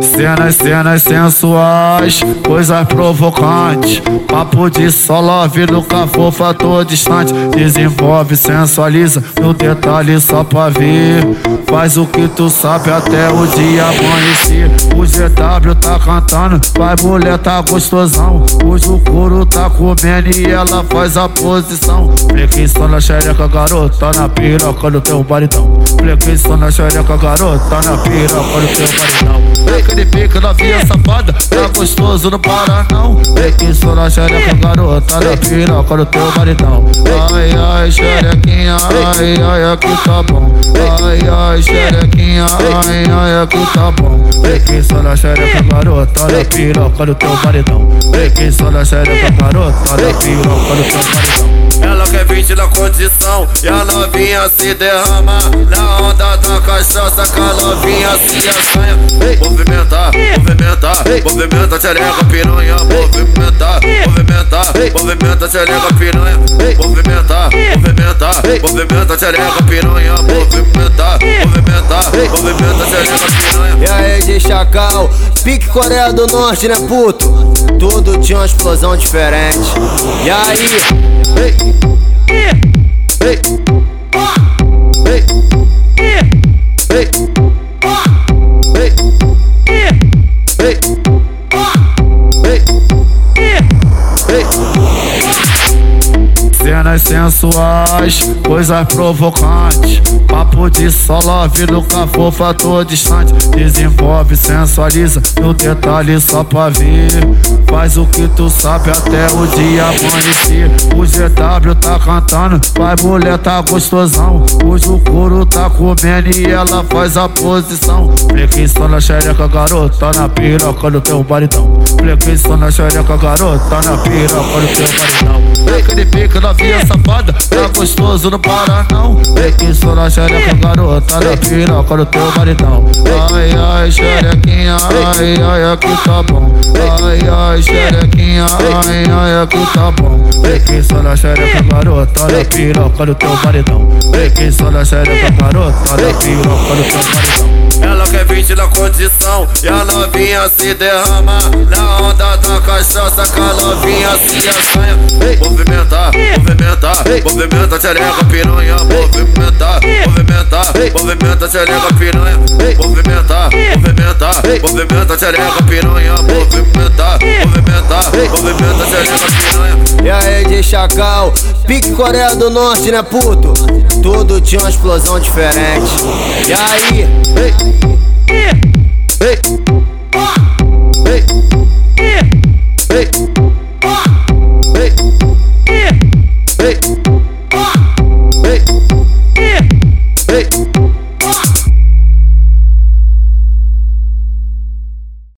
Cenas, cenas sensuais, coisas provocantes. Papo de solove, nunca fofa, tô distante. Desenvolve, sensualiza, no detalhe só pra ver. Faz o que tu sabe até o dia amanhecer. O GW tá cantando, vai mulher tá gostosão. Hoje o couro tá comendo e ela faz a posição. Plequei só na xereca, garota, na piroca do teu baritão. Plequei só na xereca, garota, na piroca do teu baritão. De pica, novinha safada, tá gostoso, não para não. Só na xereca, garota, na piroca do teu baritão. Ai, ai, xerequinha, ai, ai, aqui tá bom. Ai, ai, xerequinha, ai, ai, aqui tá bom. Só na xereca, garota, na piroca do teu. Plequei só na xereca, garota, na piroca do teu baritão. Quer 20 na condição. E a novinha se derrama Na onda da cachaça que a novinha se assanha. Movimentar, movimentar, movimenta xereca piranha Movimentar, movimentar, movimenta xereca piranha. Movimentar, movimentar, movimenta xereca piranha. Movimentar, movimentar, movimenta xereca piranha. E aí de chacal, pique Coreia do Norte né puto? Tudo tinha uma explosão diferente. E aí? Hey, Cenas sensuais, coisas provocantes. Papo de só love, nunca fofa, tô distante. Desenvolve, sensualiza, no detalhe só pra ver. Faz o que tu sabe até o dia amanhecer. O GW tá cantando, vai mulher tá gostosão. Hoje o couro tá comendo e ela faz a posição. Plequei só na xereca, garota, na piroca do teu baritão. Plequei só na xereca, garota, na piroca do teu baritão. De pica, novinha safada, tá gostoso, não para não. Só na xereca, garota, na piroca do teu baritão. Ai, ai, xerequinha, ai, ai, aqui tá bom. Ai, ai, xerequinha, ai, ai, aqui tá bom. Só na xereca, garota, na piroca do teu. Plequei só na xereca, garota, na piroca do teu baritão. Ela quer 20 na condição. E a novinha se derrama Na onda da cachaça que a novinha se assanha. Movimentar, movimentar, movimenta xereca piranha. Movimentar, movimentar, movimenta xereca piranha. Movimentar, movimentar, movimenta xereca piranha. Movimentar, movimentar, movimenta xereca piranha. E aí de chacal, pique Coreia do Norte né puto? Tudo tinha uma explosão diferente. E aí.